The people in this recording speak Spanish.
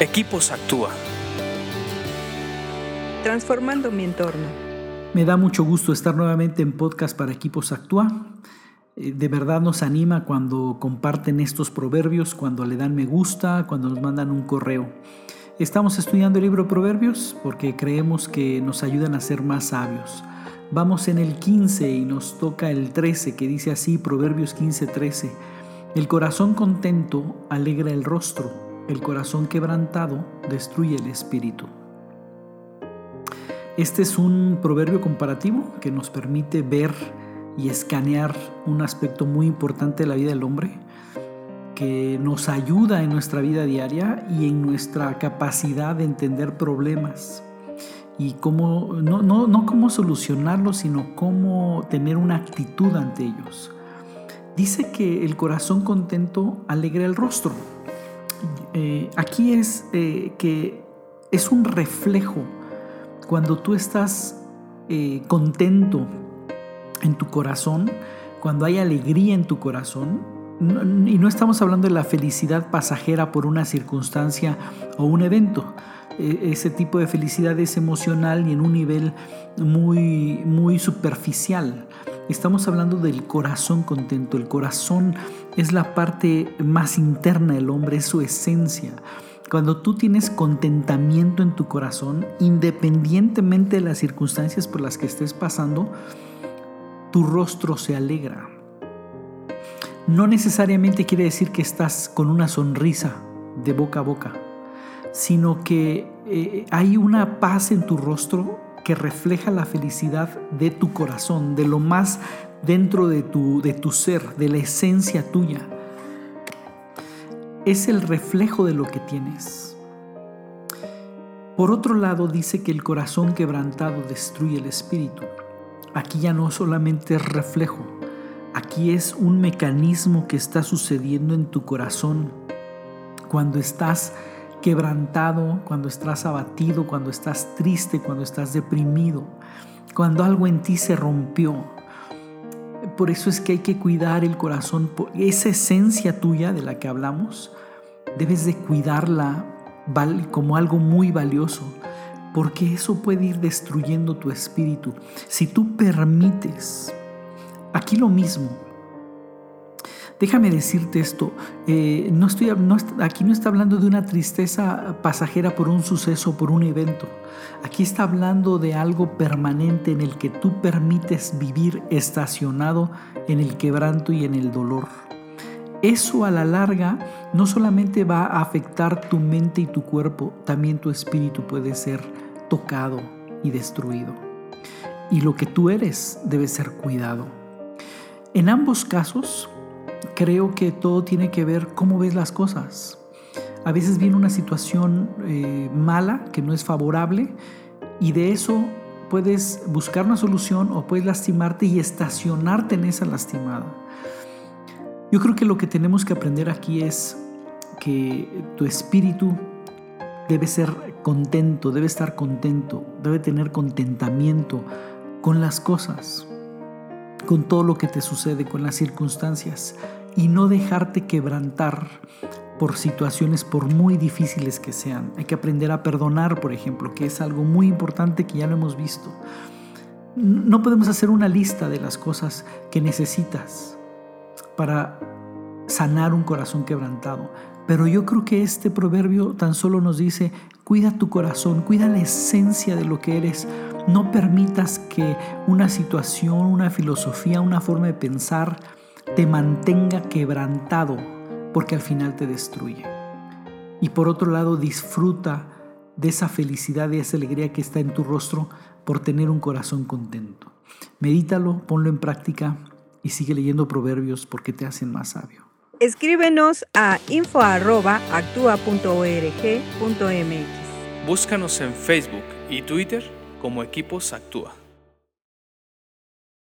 Equipos Actúa. Transformando mi entorno. Me da mucho gusto estar nuevamente en podcast para Equipos Actúa. Eh, de verdad nos anima cuando comparten estos proverbios, cuando le dan me gusta, cuando nos mandan un correo. Estamos estudiando el libro Proverbios porque creemos que nos ayudan a ser más sabios. Vamos en el 15 y nos toca el 13 que dice así, Proverbios 15, 13. El corazón contento alegra el rostro, el corazón quebrantado destruye el espíritu. Este es un proverbio comparativo que nos permite ver y escanear un aspecto muy importante de la vida del hombre, que nos ayuda en nuestra vida diaria y en nuestra capacidad de entender problemas y cómo, no, no, no cómo solucionarlos, sino cómo tener una actitud ante ellos. Dice que el corazón contento alegra el rostro. Eh, aquí es eh, que es un reflejo cuando tú estás eh, contento en tu corazón, cuando hay alegría en tu corazón, y no estamos hablando de la felicidad pasajera por una circunstancia o un evento. E, ese tipo de felicidad es emocional y en un nivel muy, muy superficial. Estamos hablando del corazón contento. El corazón es la parte más interna del hombre, es su esencia. Cuando tú tienes contentamiento en tu corazón, independientemente de las circunstancias por las que estés pasando, tu rostro se alegra. No necesariamente quiere decir que estás con una sonrisa de boca a boca, sino que eh, hay una paz en tu rostro que refleja la felicidad de tu corazón, de lo más dentro de tu, de tu ser, de la esencia tuya. Es el reflejo de lo que tienes. Por otro lado, dice que el corazón quebrantado destruye el espíritu. Aquí ya no solamente es reflejo, aquí es un mecanismo que está sucediendo en tu corazón cuando estás quebrantado, cuando estás abatido, cuando estás triste, cuando estás deprimido, cuando algo en ti se rompió. Por eso es que hay que cuidar el corazón, esa esencia tuya de la que hablamos, debes de cuidarla como algo muy valioso, porque eso puede ir destruyendo tu espíritu. Si tú permites, aquí lo mismo, Déjame decirte esto, eh, aquí no está hablando de una tristeza pasajera por un suceso, por un evento. Aquí está hablando de algo permanente en el que tú permites vivir estacionado en el quebranto y en el dolor. Eso a la larga no solamente va a afectar tu mente y tu cuerpo, también tu espíritu puede ser tocado y destruido. Y lo que tú eres debe ser cuidado. En ambos casos, creo que todo tiene que ver cómo ves las cosas. A veces viene una situación eh, mala que no es favorable y de eso puedes buscar una solución o puedes lastimarte y estacionarte en esa lastimada. Yo creo que lo que tenemos que aprender aquí es que tu espíritu debe ser contento, debe estar contento, debe tener contentamiento con las cosas, con todo lo que te sucede, con las circunstancias y no dejarte quebrantar por situaciones por muy difíciles que sean. Hay que aprender a perdonar, por ejemplo, que es algo muy importante que ya lo hemos visto. No podemos hacer una lista de las cosas que necesitas para sanar un corazón quebrantado. Pero yo creo que este proverbio tan solo nos dice, cuida tu corazón, cuida la esencia de lo que eres. No permitas que una situación, una filosofía, una forma de pensar, te mantenga quebrantado, porque al final te destruye. Y por otro lado, disfruta de esa felicidad y esa alegría que está en tu rostro por tener un corazón contento. Medítalo, ponlo en práctica y sigue leyendo proverbios porque te hacen más sabio. Escríbenos a info.actua.org.mx. Búscanos en Facebook y Twitter como Equipos Actúa.